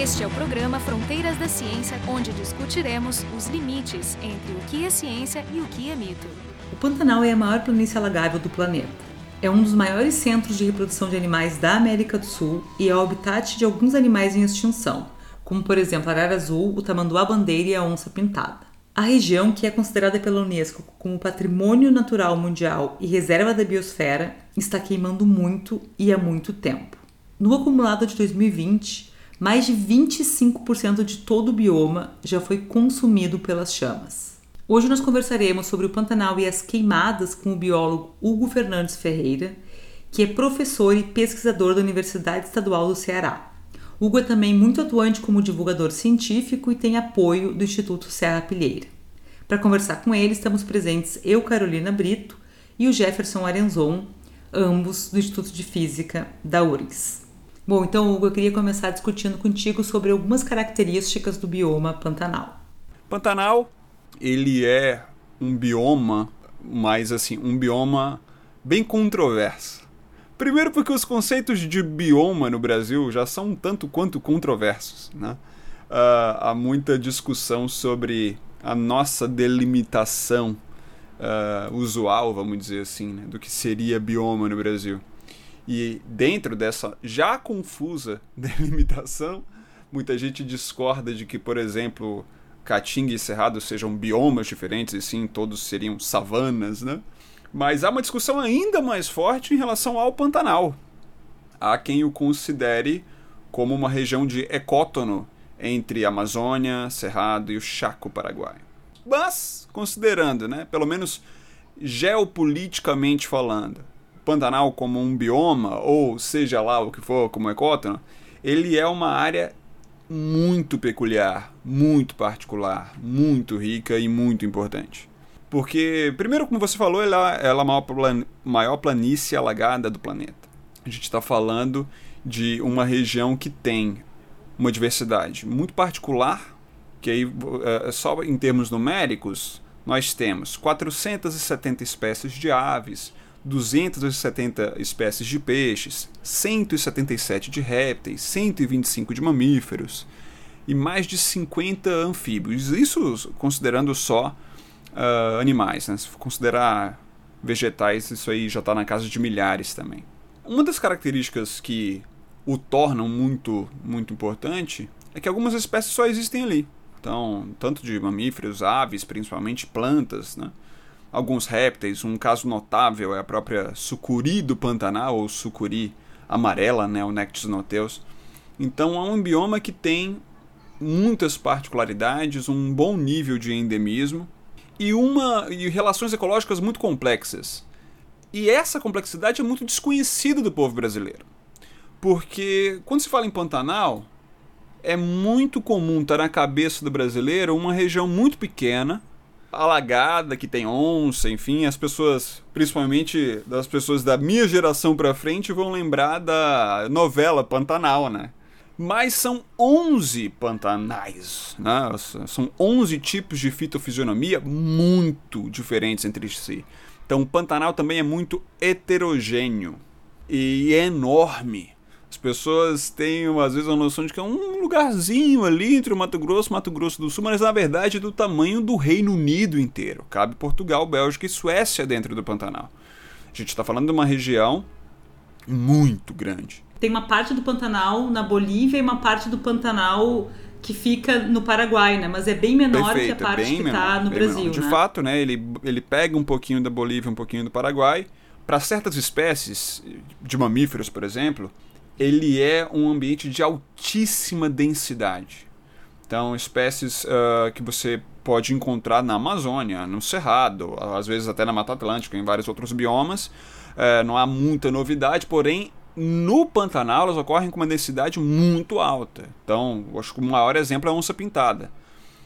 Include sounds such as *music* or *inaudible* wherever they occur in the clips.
Este é o programa Fronteiras da Ciência, onde discutiremos os limites entre o que é ciência e o que é mito. O Pantanal é a maior planície alagável do planeta. É um dos maiores centros de reprodução de animais da América do Sul e é o habitat de alguns animais em extinção, como por exemplo a arara azul, o tamanduá-bandeira e a onça pintada. A região, que é considerada pela Unesco como Patrimônio Natural Mundial e Reserva da Biosfera, está queimando muito e há muito tempo. No acumulado de 2020, mais de 25% de todo o bioma já foi consumido pelas chamas. Hoje nós conversaremos sobre o Pantanal e as queimadas com o biólogo Hugo Fernandes Ferreira, que é professor e pesquisador da Universidade Estadual do Ceará. Hugo é também muito atuante como divulgador científico e tem apoio do Instituto Serra Pilheira. Para conversar com ele, estamos presentes eu, Carolina Brito, e o Jefferson Arenzon, ambos do Instituto de Física da URGS. Bom, então, Hugo, eu queria começar discutindo contigo sobre algumas características do bioma Pantanal. Pantanal, ele é um bioma, mas assim, um bioma bem controverso. Primeiro porque os conceitos de bioma no Brasil já são tanto quanto controversos, né? Uh, há muita discussão sobre a nossa delimitação uh, usual, vamos dizer assim, né, do que seria bioma no Brasil. E dentro dessa já confusa *laughs* delimitação, muita gente discorda de que, por exemplo, Caatinga e Cerrado sejam biomas diferentes e sim todos seriam savanas, né? Mas há uma discussão ainda mais forte em relação ao Pantanal. Há quem o considere como uma região de ecótono entre Amazônia, Cerrado e o Chaco Paraguaio. Mas, considerando, né, pelo menos geopoliticamente falando, Pantanal como um bioma, ou seja lá o que for, como ecótono, ele é uma área muito peculiar, muito particular, muito rica e muito importante. Porque, primeiro, como você falou, ela, é a maior, plan, maior planície alagada do planeta. A gente está falando de uma região que tem uma diversidade muito particular, que aí, é, só em termos numéricos, nós temos 470 espécies de aves, 270 espécies de peixes, 177 de répteis, 125 de mamíferos e mais de 50 anfíbios. Isso considerando só uh, animais, né? Se considerar vegetais, isso aí já está na casa de milhares também. Uma das características que o tornam muito, muito importante é que algumas espécies só existem ali. Então, tanto de mamíferos, aves, principalmente plantas, né? Alguns répteis. Um caso notável é a própria sucuri do Pantanal, ou sucuri amarela, né, o Nectis noteus. Então é um bioma que tem muitas particularidades, um bom nível de endemismo e uma e relações ecológicas muito complexas. E essa complexidade é muito desconhecida do povo brasileiro. Porque quando se fala em Pantanal, é muito comum estar na cabeça do brasileiro uma região muito pequena, alagada, que tem onça, enfim, as pessoas, principalmente das pessoas da minha geração para frente, vão lembrar da novela Pantanal, né? Mas são 11 pantanais, né? São 11 tipos de fitofisionomia muito diferentes entre si. Então o Pantanal também é muito heterogêneo e é enorme. As pessoas têm, às vezes, a noção de que é um lugarzinho ali entre o Mato Grosso e Mato Grosso do Sul, mas na verdade é do tamanho do Reino Unido inteiro. Cabe Portugal, Bélgica e Suécia dentro do Pantanal. A gente está falando de uma região muito grande. Tem uma parte do Pantanal na Bolívia e uma parte do Pantanal que fica no Paraguai, né? Mas é bem menor Perfeito, que a parte que está no Brasil. Menor. De né? fato, né? Ele, ele pega um pouquinho da Bolívia, um pouquinho do Paraguai. Para certas espécies de mamíferos, por exemplo, ele é um ambiente de altíssima densidade. Então, espécies uh, que você pode encontrar na Amazônia, no Cerrado, às vezes até na Mata Atlântica, em vários outros biomas. Uh, não há muita novidade, porém, no Pantanal elas ocorrem com uma densidade muito alta. Então, acho que o maior exemplo é a onça pintada.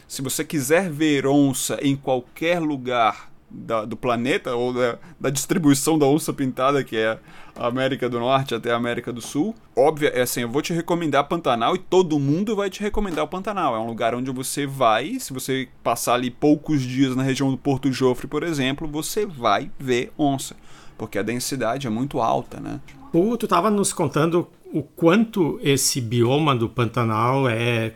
Se você quiser ver onça em qualquer lugar da, do planeta ou da, da, distribuição da onça pintada, que é a América do Norte até a América do Sul. Óbvio, é assim, eu vou te recomendar Pantanal e todo mundo vai te recomendar o Pantanal. É um lugar onde você vai, se você passar ali poucos dias na região do Porto Jofre, por exemplo, você vai ver onça. porque a densidade é muito alta, né? O, tu estava nos contando o quanto esse bioma do Pantanal é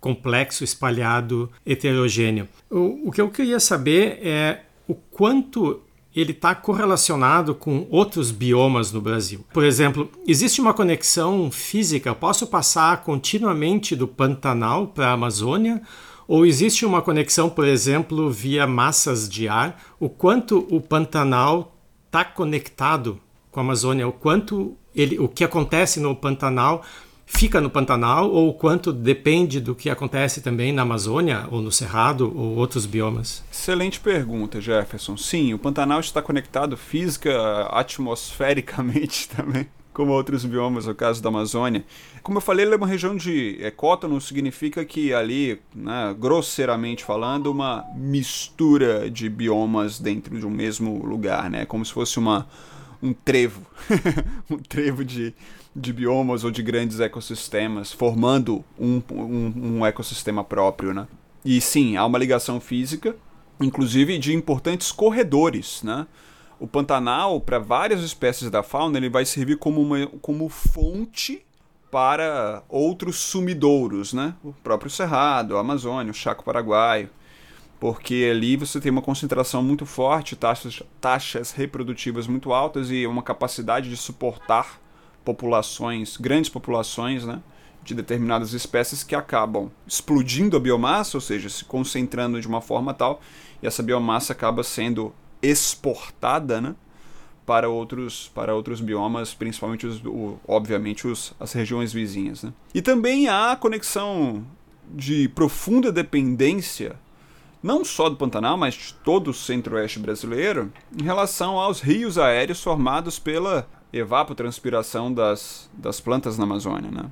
complexo, espalhado, heterogêneo. O, o que eu queria saber é o quanto ele está correlacionado com outros biomas no Brasil. Por exemplo, existe uma conexão física? Posso passar continuamente do Pantanal para a Amazônia? Ou existe uma conexão, por exemplo, via massas de ar? O quanto o Pantanal está conectado com a Amazônia? O quanto ele, o que acontece no Pantanal fica no Pantanal ou quanto depende do que acontece também na Amazônia ou no Cerrado ou outros biomas? Excelente pergunta, Jefferson. Sim, o Pantanal está conectado física, atmosfericamente *laughs* também, como outros biomas, no caso da Amazônia. Como eu falei, ele é uma região de ecótono, significa que ali, né, grosseiramente falando, uma mistura de biomas dentro de um mesmo lugar, né? Como se fosse uma um trevo, *laughs* um trevo de de biomas ou de grandes ecossistemas, formando um, um, um ecossistema próprio, né? E sim, há uma ligação física, inclusive de importantes corredores, né? O Pantanal, para várias espécies da fauna, ele vai servir como, uma, como fonte para outros sumidouros, né? O próprio Cerrado, a Amazônia, o Chaco Paraguaio. Porque ali você tem uma concentração muito forte, taxas, taxas reprodutivas muito altas e uma capacidade de suportar populações, grandes populações, né, de determinadas espécies que acabam explodindo a biomassa, ou seja, se concentrando de uma forma tal, e essa biomassa acaba sendo exportada, né, para outros para outros biomas, principalmente os, o, obviamente os, as regiões vizinhas, né? E também há conexão de profunda dependência não só do Pantanal, mas de todo o centro-oeste brasileiro, em relação aos rios aéreos formados pela evapotranspiração das, das plantas na Amazônia. Né?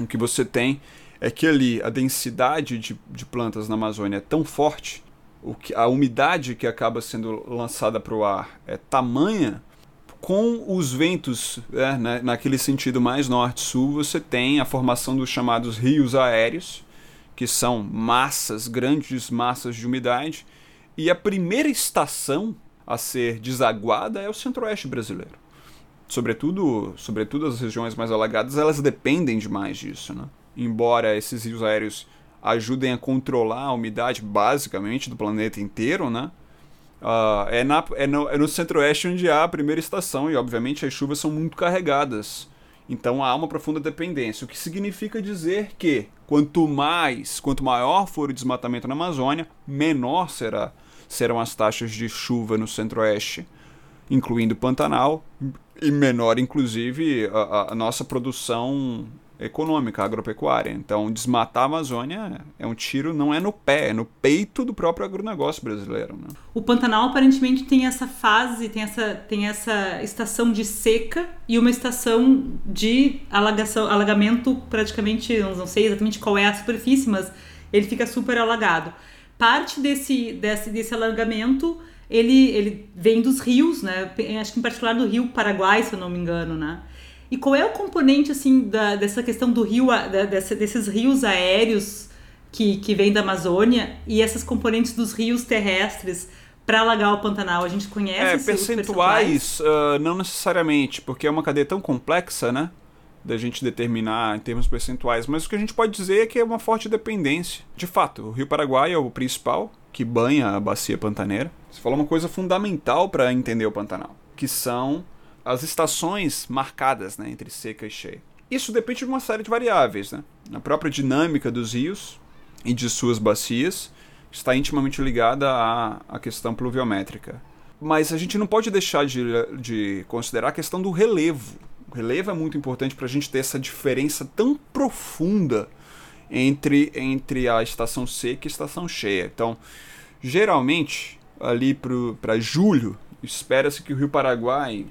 O que você tem é que ali a densidade de, de plantas na Amazônia é tão forte, o que, a umidade que acaba sendo lançada para o ar é tamanha, com os ventos, é, né, naquele sentido mais norte-sul, você tem a formação dos chamados rios aéreos, que são massas, grandes massas de umidade, e a primeira estação a ser desaguada é o centro-oeste brasileiro sobretudo, sobretudo as regiões mais alagadas, elas dependem demais disso, né? Embora esses rios aéreos ajudem a controlar a umidade basicamente do planeta inteiro, né? Uh, é, na, é no, é no centro-oeste onde há a primeira estação e, obviamente, as chuvas são muito carregadas. Então há uma profunda dependência, o que significa dizer que quanto mais, quanto maior for o desmatamento na Amazônia, menor será, serão as taxas de chuva no centro-oeste, incluindo Pantanal, e menor, inclusive, a, a, nossa produção econômica, agropecuária. Então, desmatar a Amazônia é um tiro, não é no pé, é no peito do próprio agronegócio brasileiro. Né? O Pantanal aparentemente tem essa fase, tem essa, tem essa estação de seca e uma estação de alagação, alagamento praticamente, não sei exatamente qual é a superfície, mas ele fica super alagado. Parte desse, desse, desse alagamento ele, ele vem dos rios, né? Acho que em particular do rio Paraguai, se eu não me engano, né? E qual é o componente, assim, da, dessa questão do rio, da, dessa, desses rios aéreos que, que vêm da Amazônia e essas componentes dos rios terrestres para alagar o Pantanal? A gente conhece é, percentuais, percentuais? Uh, não necessariamente, porque é uma cadeia tão complexa, né? Da gente determinar em termos percentuais, mas o que a gente pode dizer é que é uma forte dependência. De fato, o Rio Paraguai é o principal, que banha a bacia pantaneira. Você falou uma coisa fundamental para entender o Pantanal, que são as estações marcadas né, entre seca e cheia. Isso depende de uma série de variáveis. Né? A própria dinâmica dos rios e de suas bacias está intimamente ligada à, à questão pluviométrica. Mas a gente não pode deixar de, de considerar a questão do relevo. O relevo é muito importante para a gente ter essa diferença tão profunda entre, entre a estação seca e a estação cheia. Então, geralmente, ali para julho, espera-se que o Rio Paraguai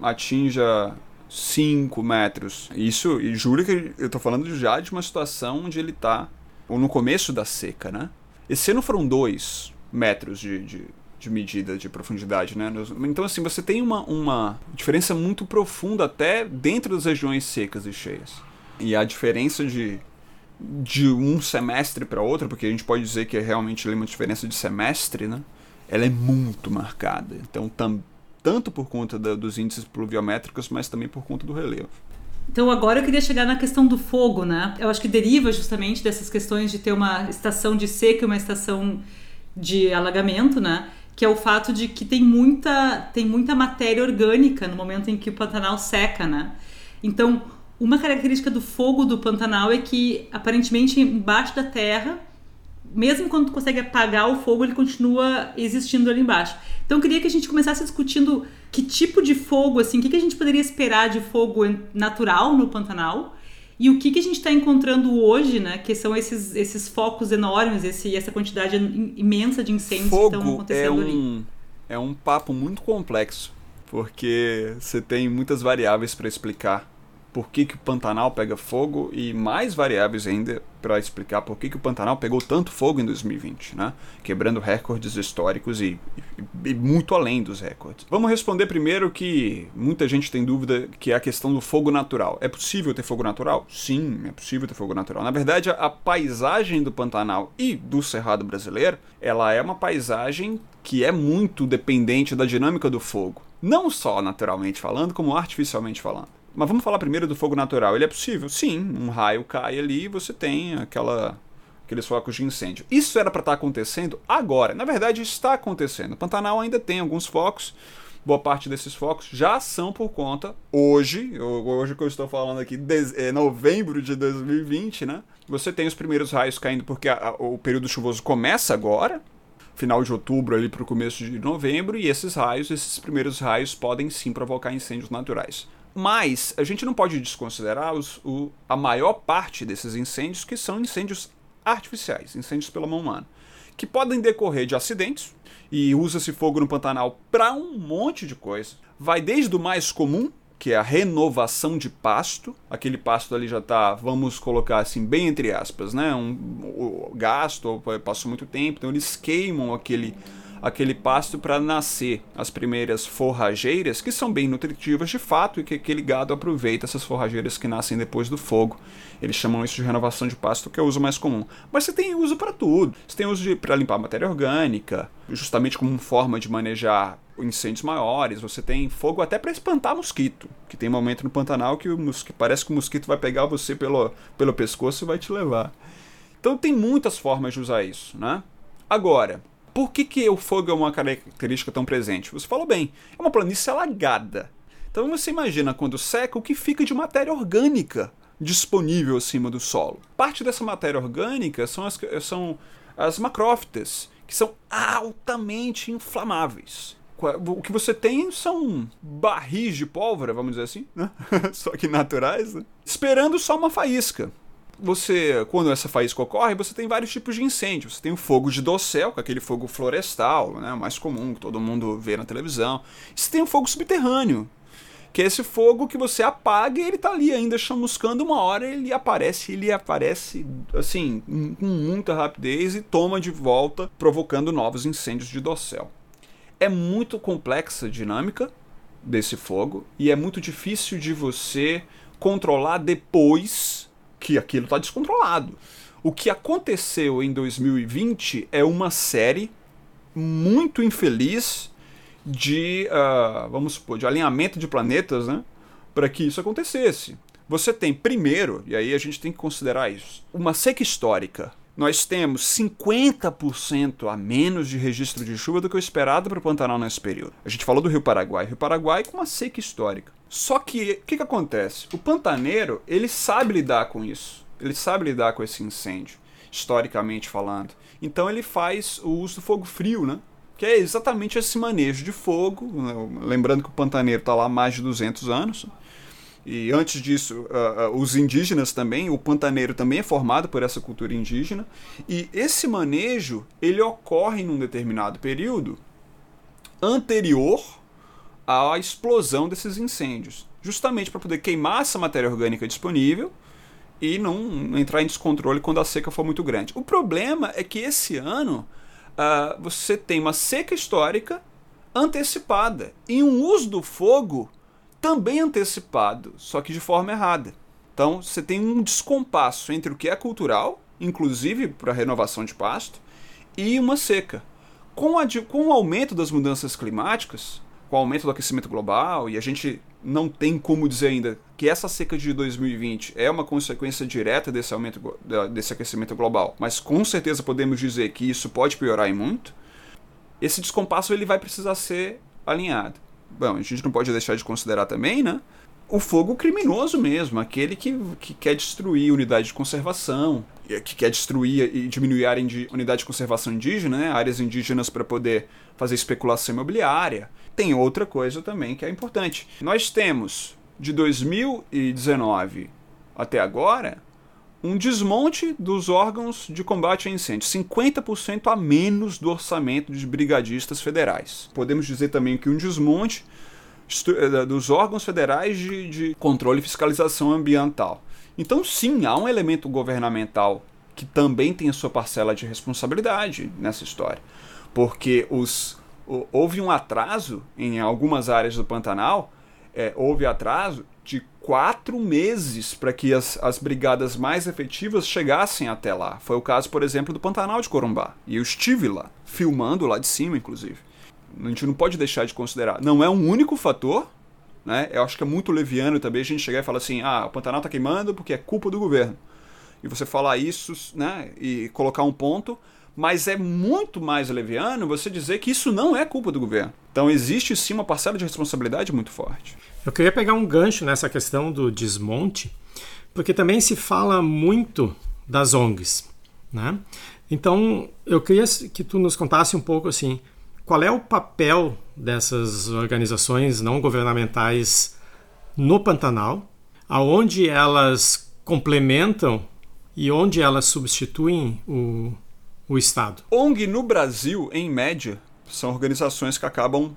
atinja 5 metros. Isso, e julho que eu estou falando já de uma situação onde ele está ou no começo da seca, né? Esse ano foram 2 metros de, de, de, medida de profundidade, né? Então, assim, você tem uma, uma diferença muito profunda até dentro das regiões secas e cheias. E a diferença de de um semestre para outro, porque a gente pode dizer que é realmente uma diferença de semestre, né? Ela é muito marcada. Então tam, tanto por conta da, dos índices pluviométricos, mas também por conta do relevo. Então agora eu queria chegar na questão do fogo, né? Eu acho que deriva justamente dessas questões de ter uma estação de seca e uma estação de alagamento, né? Que é o fato de que tem muita, tem muita matéria orgânica no momento em que o Pantanal seca, né? Então, uma característica do fogo do Pantanal é que aparentemente embaixo da terra mesmo quando tu consegue apagar o fogo, ele continua existindo ali embaixo. Então eu queria que a gente começasse discutindo que tipo de fogo, assim, o que, que a gente poderia esperar de fogo natural no Pantanal e o que, que a gente está encontrando hoje, né? Que são esses, esses focos enormes, esse, essa quantidade imensa de incêndios fogo que estão acontecendo é um, ali. É um papo muito complexo, porque você tem muitas variáveis para explicar por que, que o Pantanal pega fogo e mais variáveis ainda para explicar por que, que o Pantanal pegou tanto fogo em 2020, né? quebrando recordes históricos e, e, e, muito além dos recordes. Vamos responder primeiro que muita gente tem dúvida que é a questão do fogo natural. É possível ter fogo natural? Sim, é possível ter fogo natural. Na verdade, a, paisagem do Pantanal e do Cerrado brasileiro, ela é uma paisagem que é muito dependente da dinâmica do fogo. Não só naturalmente falando, como artificialmente falando. Mas vamos falar primeiro do fogo natural. Ele é possível? Sim, um raio cai ali e você tem aquela aqueles focos de incêndio. Isso era para estar tá acontecendo agora. Na verdade, está acontecendo. O Pantanal ainda tem alguns focos. Boa parte desses focos já são por conta, hoje, hoje que eu estou falando aqui, é novembro de 2020, né? Você tem os primeiros raios caindo porque a, a, o período chuvoso começa agora, final de outubro ali para o começo de novembro, e esses raios, esses primeiros raios podem sim provocar incêndios naturais. Mas a gente não pode desconsiderar os, o, a maior parte desses incêndios que são incêndios artificiais, incêndios pela mão humana, que podem decorrer de acidentes, e usa-se fogo no Pantanal para um monte de coisa. Vai desde o mais comum, que é a renovação de pasto. Aquele pasto ali já está, vamos colocar assim, bem entre aspas, né? Um, um gasto, passou muito tempo, então eles queimam aquele aquele pasto para nascer as primeiras forrageiras, que são bem nutritivas de fato e que aquele gado aproveita essas forrageiras que nascem depois do fogo. Eles chamam isso de renovação de pasto, que é o uso mais comum. Mas você tem uso para tudo. Você tem uso para limpar matéria orgânica, justamente como forma de manejar incêndios maiores. Você tem fogo até para espantar mosquito, que tem um momento no Pantanal que, o mosquito, parece que o mosquito vai pegar você pelo, pelo pescoço e vai te levar. Então tem muitas formas de usar isso, né? Agora, por que, que o fogo é uma característica tão presente? Você falou bem, é uma planície alagada. Então você imagina quando seca o que fica de matéria orgânica disponível acima do solo. Parte dessa matéria orgânica são as, são as macrófitas, que são altamente inflamáveis. O que você tem são barris de pólvora, vamos dizer assim, né? *laughs* só que naturais, né? esperando só uma faísca você, quando essa faísca ocorre, você tem vários tipos de incêndio. Você tem o fogo de dossel, que é aquele fogo florestal, né, o mais comum, que todo mundo vê na televisão. E você tem o fogo subterrâneo, que é esse fogo que você apaga e ele tá ali ainda chamuscando, uma hora ele aparece, ele aparece assim, com muita rapidez e toma de volta, provocando novos incêndios de dossel. É muito complexa a dinâmica desse fogo e é muito difícil de você controlar depois que aquilo está descontrolado. O que aconteceu em 2020 é uma série muito infeliz de, uh, vamos supor, de alinhamento de planetas, né? Para que isso acontecesse. Você tem, primeiro, e aí a gente tem que considerar isso, uma seca histórica. Nós temos 50% a menos de registro de chuva do que o esperado para o Pantanal nesse período. A gente falou do Rio Paraguai. Rio Paraguai com uma seca histórica. Só que o que, que acontece? O pantaneiro ele sabe lidar com isso. Ele sabe lidar com esse incêndio, historicamente falando. Então ele faz o uso do fogo frio, né? Que é exatamente esse manejo de fogo. Né? Lembrando que o pantaneiro está lá há mais de 200 anos. E antes disso, uh, uh, os indígenas também, o pantaneiro também é formado por essa cultura indígena. E esse manejo, ele ocorre num determinado período anterior à explosão desses incêndios, justamente para poder queimar essa matéria orgânica disponível e não entrar em descontrole quando a seca for muito grande. O problema é que esse ano uh, você tem uma seca histórica antecipada e um uso do fogo também antecipado, só que de forma errada. Então você tem um descompasso entre o que é cultural, inclusive para renovação de pasto, e uma seca. Com, a, com o aumento das mudanças climáticas, com o aumento do aquecimento global, e a gente não tem como dizer ainda que essa seca de 2020 é uma consequência direta desse aumento desse aquecimento global, mas com certeza podemos dizer que isso pode piorar e muito. Esse descompasso ele vai precisar ser alinhado. Bom, a gente não pode deixar de considerar também, né? O fogo criminoso mesmo, aquele que, que quer destruir unidade de conservação, que quer destruir e diminuir a área de unidade de conservação indígena, né? áreas indígenas para poder fazer especulação imobiliária. Tem outra coisa também que é importante. Nós temos de 2019 até agora um desmonte dos órgãos de combate a incêndio, 50% a menos do orçamento de brigadistas federais. Podemos dizer também que um desmonte eh, dos órgãos federais de, de controle e fiscalização ambiental. Então, sim, há um elemento governamental que também tem a sua parcela de responsabilidade nessa história, porque os, houve um atraso em algumas áreas do Pantanal, é, houve atraso de quatro meses para que as, as brigadas mais efetivas chegassem até lá. Foi o caso, por exemplo, do Pantanal de Corumbá. E eu estive lá, filmando lá de cima, inclusive a gente não pode deixar de considerar. Não é um único fator, né? Eu acho que é muito leviano também a gente chegar e falar assim: ah, o Pantanal está queimando porque é culpa do governo. E você falar isso, né? E colocar um ponto. Mas é muito mais leviano você dizer que isso não é culpa do governo. Então existe sim uma parcela de responsabilidade muito forte. Eu queria pegar um gancho nessa questão do desmonte, porque também se fala muito das ONGs, né? Então eu queria que tu nos contasse um pouco assim qual é o papel dessas organizações não governamentais no Pantanal? Aonde elas complementam e onde elas substituem o, o Estado? ONG no Brasil, em média, são organizações que acabam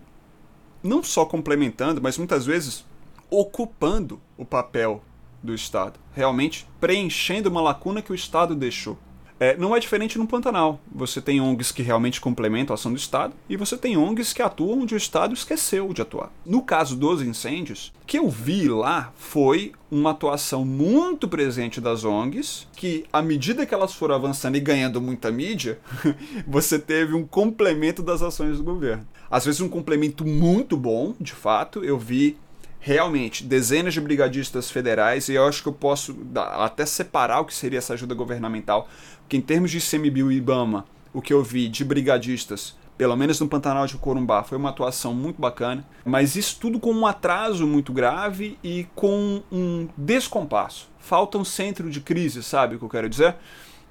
não só complementando, mas muitas vezes ocupando o papel do Estado, realmente preenchendo uma lacuna que o Estado deixou. É, não é diferente no Pantanal. Você tem ONGs que realmente complementam a ação do Estado e você tem ONGs que atuam onde o Estado esqueceu de atuar. No caso dos incêndios, o que eu vi lá foi uma atuação muito presente das ONGs, que à medida que elas foram avançando e ganhando muita mídia, *laughs* você teve um complemento das ações do governo. Às vezes um complemento muito bom, de fato. Eu vi realmente dezenas de brigadistas federais e eu acho que eu posso até separar o que seria essa ajuda governamental, porque em termos de CMBio e IBAMA, o que eu vi de brigadistas, pelo menos no Pantanal de Corumbá, foi uma atuação muito bacana, mas isso tudo com um atraso muito grave e com um descompasso. Falta um centro de crise, sabe o que eu quero dizer?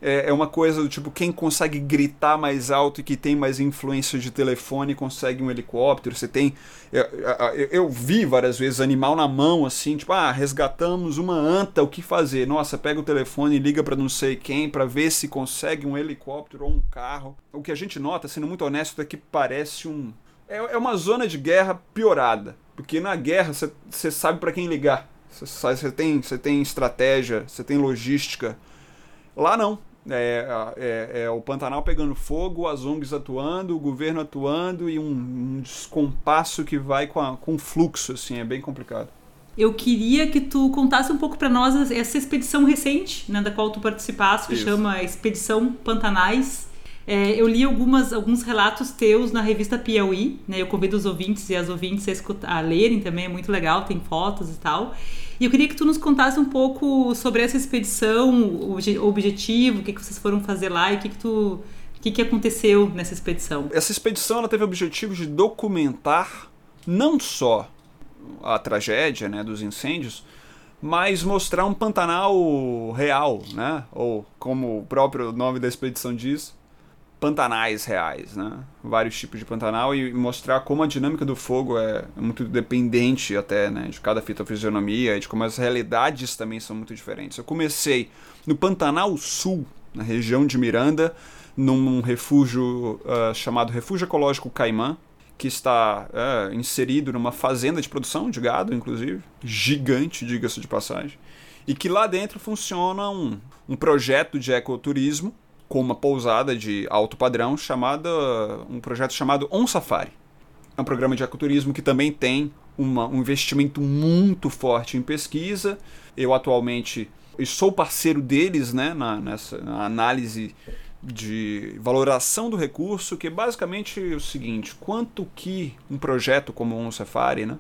É, é uma coisa do tipo, quem consegue gritar mais alto e que tem mais influência de telefone consegue um helicóptero. Você tem. Eu, eu, eu, vi várias vezes animal na mão, assim, tipo, ah, resgatamos uma anta, o que fazer? Nossa, pega o telefone e liga para não sei quem para ver se consegue um helicóptero ou um carro. O que a gente nota, sendo muito honesto, é que parece um. É, é uma zona de guerra piorada. Porque na guerra você sabe para quem ligar. Você tem, tem estratégia, você tem logística. Lá não. É, é, é, o Pantanal pegando fogo, as ONGs atuando, o governo atuando e um, um descompasso que vai com, a, com fluxo, assim, é bem complicado. Eu queria que tu contasse um pouco para nós essa expedição recente, né, da qual tu participaste, que Isso. chama Expedição Pantanais. É, eu li algumas, alguns relatos teus na revista Piauí, né, eu convido os ouvintes e as ouvintes a, escutar, a lerem também, é muito legal, tem fotos e tal. E eu queria que tu nos contasse um pouco sobre essa expedição, o objetivo, o que, que vocês foram fazer lá e o que, que tu. O que, que aconteceu nessa expedição? Essa expedição ela teve o objetivo de documentar não só a tragédia né, dos incêndios, mas mostrar um Pantanal real, né? ou como o próprio nome da expedição diz, pantanais reais, né? Vários tipos de pantanal e mostrar como a dinâmica do fogo é muito dependente até, né, de cada fitofisionomia e de como as realidades também são muito diferentes. Eu comecei no Pantanal Sul, na região de Miranda, num refúgio uh, chamado Refúgio Ecológico Caimã, que está uh, inserido numa fazenda de produção de gado, inclusive, gigante, diga-se de passagem, e que lá dentro funciona um, um projeto de ecoturismo com uma pousada de alto padrão chamada um projeto chamado On Safari. É um programa de ecoturismo que também tem uma, um investimento muito forte em pesquisa. Eu atualmente sou parceiro deles né, na, nessa na análise de valoração do recurso, que é basicamente o seguinte: quanto que um projeto como o Safari né,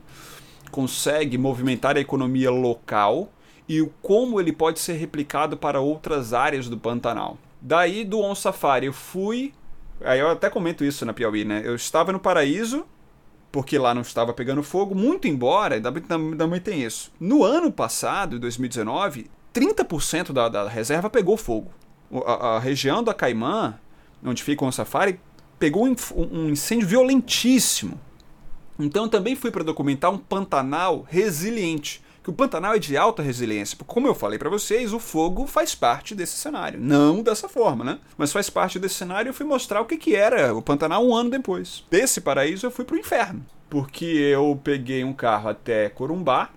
consegue movimentar a economia local e como ele pode ser replicado para outras áreas do Pantanal. Daí do On Safari eu fui, aí eu até comento isso na Piauí, né? Eu estava no Paraíso, porque lá não estava pegando fogo, muito embora, também tem isso. No ano passado, 2019, 30% da, da reserva pegou fogo. A, a, região da Caimã, onde fica o safari, pegou um, um incêndio violentíssimo. Então também fui para documentar um Pantanal resiliente. Que o Pantanal é de alta resiliência. Como eu falei para vocês, o fogo faz parte desse cenário. Não dessa forma, né? Mas faz parte desse cenário eu fui mostrar o que, que era o Pantanal um ano depois. Desse paraíso eu fui para o inferno. Porque eu peguei um carro até Corumbá,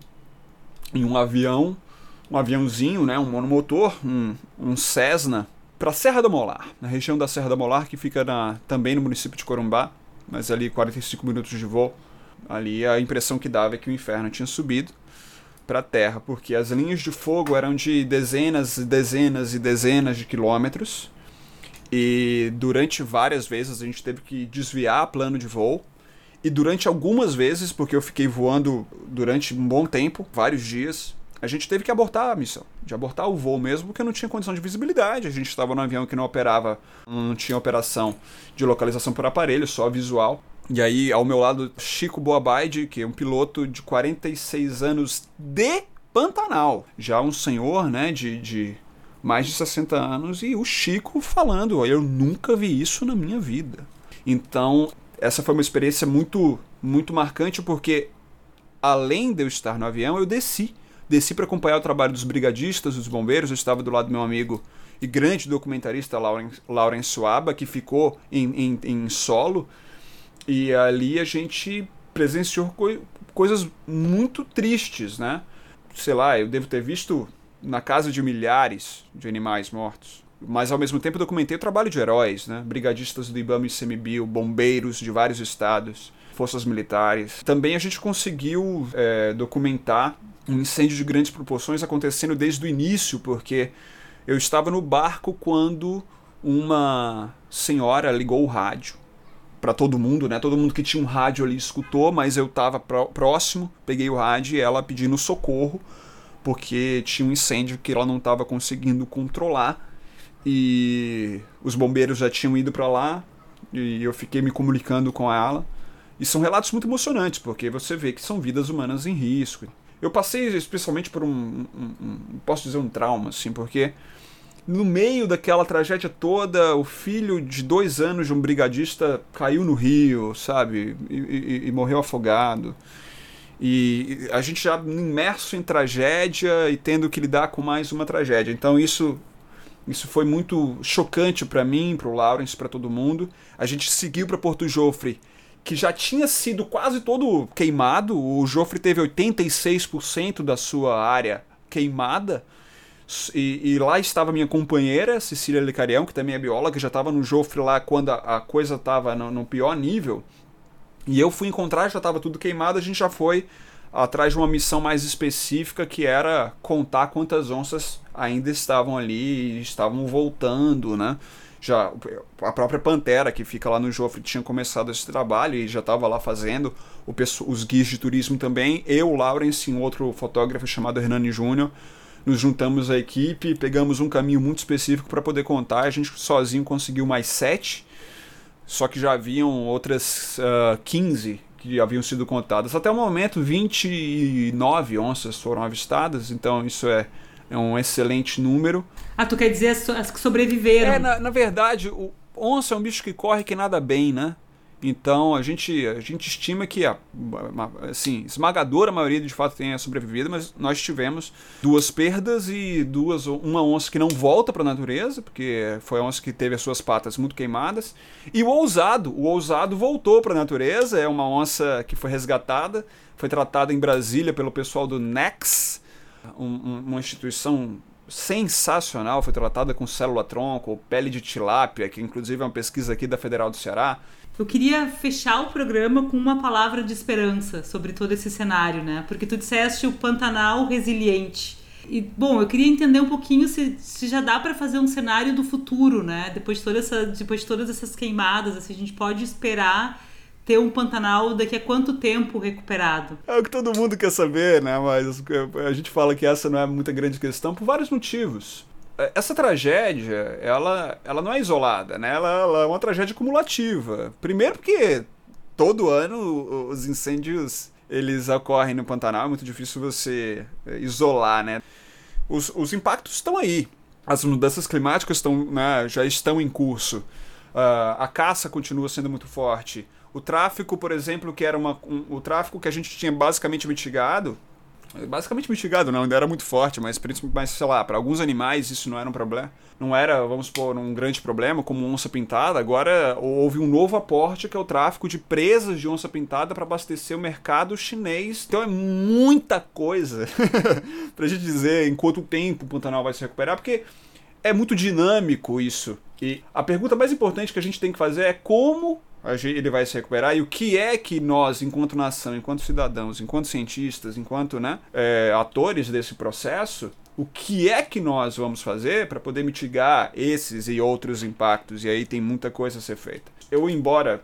em um avião um aviãozinho, né, um monomotor, um, um Cessna, para Serra da Molar, na região da Serra da Molar, que fica na, também no município de Corumbá, mas ali 45 minutos de voo. Ali a impressão que dava é que o inferno tinha subido para a Terra, porque as linhas de fogo eram de dezenas e dezenas e dezenas de quilômetros. E durante várias vezes a gente teve que desviar plano de voo. E durante algumas vezes, porque eu fiquei voando durante um bom tempo, vários dias, a gente teve que abortar a missão, de abortar o voo mesmo, porque não tinha condição de visibilidade. A gente estava num avião que não operava, não tinha operação de localização por aparelho, só visual. E aí, ao meu lado, Chico Boabaide, que é um piloto de 46 anos de Pantanal. Já um senhor, né, de, de mais de 60 anos, e o Chico falando: Eu nunca vi isso na minha vida. Então, essa foi uma experiência muito, muito marcante, porque além de eu estar no avião, eu desci Desci para acompanhar o trabalho dos brigadistas, dos bombeiros. Eu estava do lado do meu amigo e grande documentarista Lauren, Lauren Suaba, que ficou em, em, em solo. E ali a gente presenciou co coisas muito tristes, né? Sei lá, eu devo ter visto na casa de milhares de animais mortos. Mas ao mesmo tempo documentei o trabalho de heróis, né? Brigadistas do IBAMA e CMBio, bombeiros de vários estados, forças militares. Também a gente conseguiu é, documentar um incêndio de grandes proporções acontecendo desde o início, porque eu estava no barco quando uma senhora ligou o rádio para todo mundo, né? Todo mundo que tinha um rádio ali escutou, mas eu estava próximo, peguei o rádio e ela pedindo socorro porque tinha um incêndio que ela não estava conseguindo controlar e os bombeiros já tinham ido para lá e eu fiquei me comunicando com ela. E são relatos muito emocionantes, porque você vê que são vidas humanas em risco. Eu passei especialmente por um, um, um, posso dizer um trauma, assim, porque no meio daquela tragédia toda, o filho de dois anos de um brigadista caiu no rio, sabe, e, e, e morreu afogado. E a gente já imerso em tragédia e tendo que lidar com mais uma tragédia. Então isso isso foi muito chocante para mim, para o Lawrence, para todo mundo. A gente seguiu para Porto Jofre que já tinha sido quase todo queimado. O Joffre teve 86% da sua área queimada. E, e, lá estava minha companheira, Cecília Licarião, que também é bióloga, que já estava no Joffre lá quando a, a coisa estava no, no, pior nível. E eu fui encontrar, já estava tudo queimado, a gente já foi atrás de uma missão mais específica que era contar quantas onças ainda estavam ali e estavam voltando, né? já a própria Pantera que fica lá no Joffre tinha começado esse trabalho e já estava lá fazendo o, os guias de turismo também. Eu, Lawrence e um outro fotógrafo chamado Hernani Júnior nos juntamos à equipe, pegamos um caminho muito específico para poder contar. A gente sozinho conseguiu mais sete, só que já haviam outras uh, ah, 15 que haviam sido contadas. Até o momento, 29 onças foram avistadas, então isso é é um excelente número. Ah, tu quer dizer as, as que sobreviveram? É, na, na, verdade, o onça é um bicho que corre que nada bem, né? Então a gente, a gente estima que a assim, esmagadora maioria de fato tenha sobrevivido, mas nós tivemos duas perdas e duas uma onça que não volta para a natureza, porque foi a onça que teve as suas patas muito queimadas, e o ousado, o ousado voltou para a natureza, é uma onça que foi resgatada, foi tratada em Brasília pelo pessoal do NEX, um, uma instituição sensacional, foi tratada com célula-tronco, pele de tilápia, que inclusive é uma pesquisa aqui da Federal do Ceará. Eu queria fechar o programa com uma palavra de esperança sobre todo esse cenário, né? Porque tu disseste o Pantanal resiliente. E, bom, eu queria entender um pouquinho se, se já dá para fazer um cenário do futuro, né? Depois de, toda essa, depois de todas essas queimadas, assim, a gente pode esperar ter um Pantanal daqui a quanto tempo recuperado? É o que todo mundo quer saber, né? Mas a gente fala que essa não é muita grande questão por vários motivos. É, essa tragédia, ela, ela não é isolada, né? Ela, ela é uma tragédia cumulativa. Primeiro porque todo ano os incêndios eles ocorrem no Pantanal, é muito difícil você é, isolar, né? Os, os impactos estão aí. As mudanças climáticas estão, né, já estão em curso. Uh, a caça continua sendo muito forte. O tráfico, por exemplo, que era uma, um, o tráfico que a gente tinha basicamente mitigado, basicamente mitigado, não, ainda era muito forte, mas, mas sei lá, para alguns animais isso não era um problema. Não era, vamos supor, um grande problema, como onça pintada. Agora houve um novo aporte que é o tráfico de presas de onça pintada para abastecer o mercado chinês. Então é muita coisa *laughs* pra gente dizer em quanto tempo o Pantanal vai se recuperar, porque é muito dinâmico isso. E a pergunta mais importante que a gente tem que fazer é como ele vai se recuperar e o que é que nós, enquanto nação, enquanto cidadãos, enquanto cientistas, enquanto né, é, atores desse processo, o que é que nós vamos fazer para poder mitigar esses e outros impactos? E aí tem muita coisa a ser feita. Eu, embora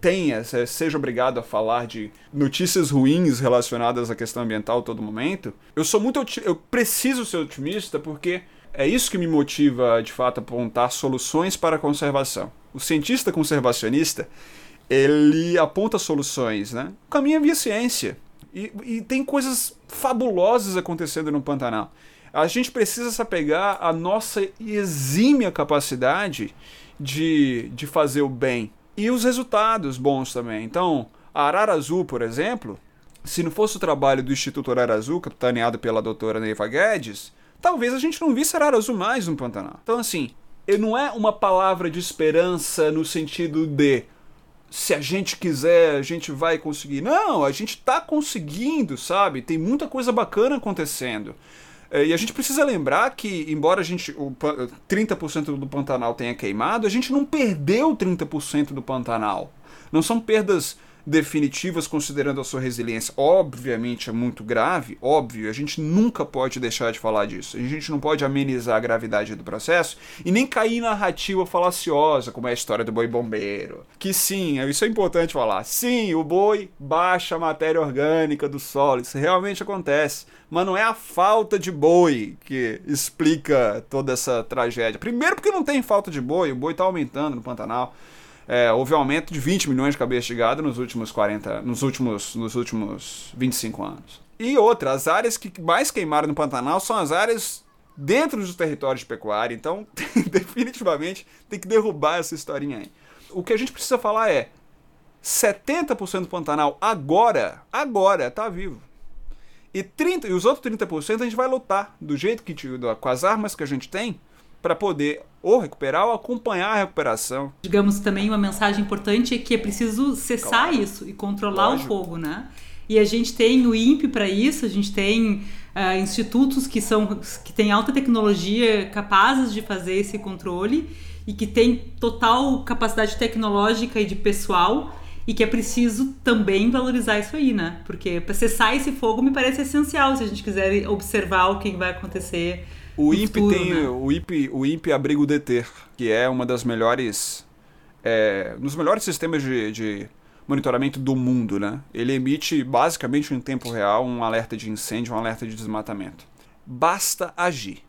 tenha, seja obrigado a falar de notícias ruins relacionadas à questão ambiental todo momento, eu sou muito eu preciso ser otimista porque é isso que me motiva de fato a apontar soluções para a conservação o cientista conservacionista, ele aponta soluções, né? O caminho é via ciência. E, e tem coisas fabulosas acontecendo no Pantanal. A gente precisa se apegar à nossa exímia capacidade de, de fazer o bem. E os resultados bons também. Então, a Arara Azul, por exemplo, se não fosse o trabalho do Instituto Arara Azul, capitaneado pela doutora Neiva Guedes, talvez a gente não visse Arara Azul mais no Pantanal. Então, assim, não é uma palavra de esperança no sentido de se a gente quiser, a gente vai conseguir. Não, a gente está conseguindo, sabe? Tem muita coisa bacana acontecendo. É, e a gente precisa lembrar que, embora a gente o 30% do Pantanal tenha queimado, a gente não perdeu 30% do Pantanal. Não são perdas definitivas considerando a sua resiliência. Obviamente é muito grave, óbvio, a gente nunca pode deixar de falar disso. A gente não pode amenizar a gravidade do processo e nem cair em narrativa falaciosa, como é a história do boi bombeiro. Que sim, isso é importante falar. Sim, o boi baixa a matéria orgânica do solo, isso realmente acontece. Mas não é a falta de boi que explica toda essa tragédia. Primeiro porque não tem falta de boi, o boi está aumentando no Pantanal é, houve um aumento de 20 milhões de cabeças de gado nos últimos 40, nos últimos, nos últimos 25 anos. E outra, as áreas que mais queimaram no Pantanal são as áreas dentro dos territórios de pecuária, então *laughs* definitivamente tem que derrubar essa historinha aí. O que a gente precisa falar é 70% do Pantanal agora, agora está vivo. E 30 e os outros 30% a gente vai lutar do jeito que com as armas que a gente tem para poder ou recuperar ou acompanhar a recuperação. Digamos também uma mensagem importante é que é preciso cessar claro. isso e controlar Lógico. o fogo, né? E a gente tem o INPE para isso, a gente tem uh, institutos que são que têm alta tecnologia capazes de fazer esse controle e que tem total capacidade tecnológica e de pessoal e que é preciso também valorizar isso aí, né? Porque para cessar esse fogo me parece essencial se a gente quiser observar o que vai acontecer o INPE tem né? o INPE, o INPE Abrigo Deter, que é uma das melhores é, nos melhores sistemas de, de, monitoramento do mundo, né? Ele emite basicamente em tempo real um alerta de incêndio, um alerta de desmatamento. Basta agir.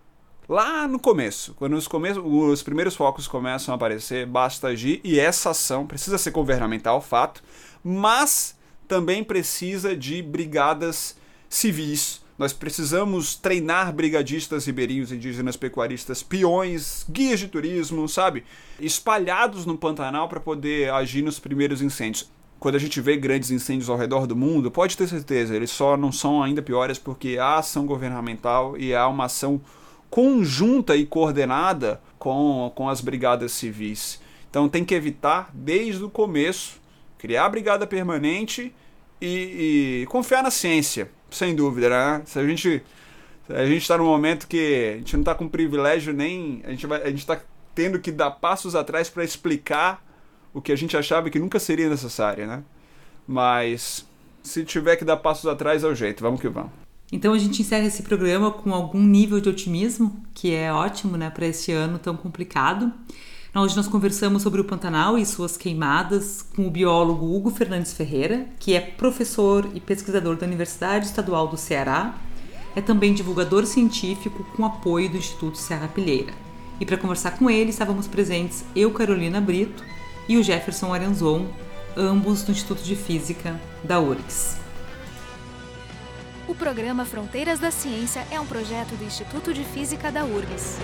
Lá no começo, quando os, come os primeiros focos começam a aparecer, basta agir e essa ação precisa ser governamental, fato, mas também precisa de brigadas civis nós precisamos treinar brigadistas ribeirinhos, indígenas, pecuaristas, peões, guias de turismo, sabe? Espalhados no Pantanal para poder agir nos primeiros incêndios. Quando a gente vê grandes incêndios ao redor do mundo, pode ter certeza, eles só não são ainda piores porque há ação governamental e há uma ação conjunta e coordenada com, com as brigadas civis. Então tem que evitar, desde o começo, criar a brigada permanente e, e confiar na ciência sem dúvida, né? Se a gente a gente está num momento que a gente não está com privilégio nem a gente vai a gente está tendo que dar passos atrás para explicar o que a gente achava que nunca seria necessário, né? Mas se tiver que dar passos atrás é o jeito, vamos que vamos. Então a gente encerra esse programa com algum nível de otimismo, que é ótimo, né, para esse ano tão complicado. Hoje nós conversamos sobre o Pantanal e suas queimadas com o biólogo Hugo Fernandes Ferreira, que é professor e pesquisador da Universidade Estadual do Ceará. É também divulgador científico com apoio do Instituto Serra Pilheira. E para conversar com ele estávamos presentes eu, Carolina Brito, e o Jefferson Arenzon, ambos do Instituto de Física da URGS. O programa Fronteiras da Ciência é um projeto do Instituto de Física da URGS.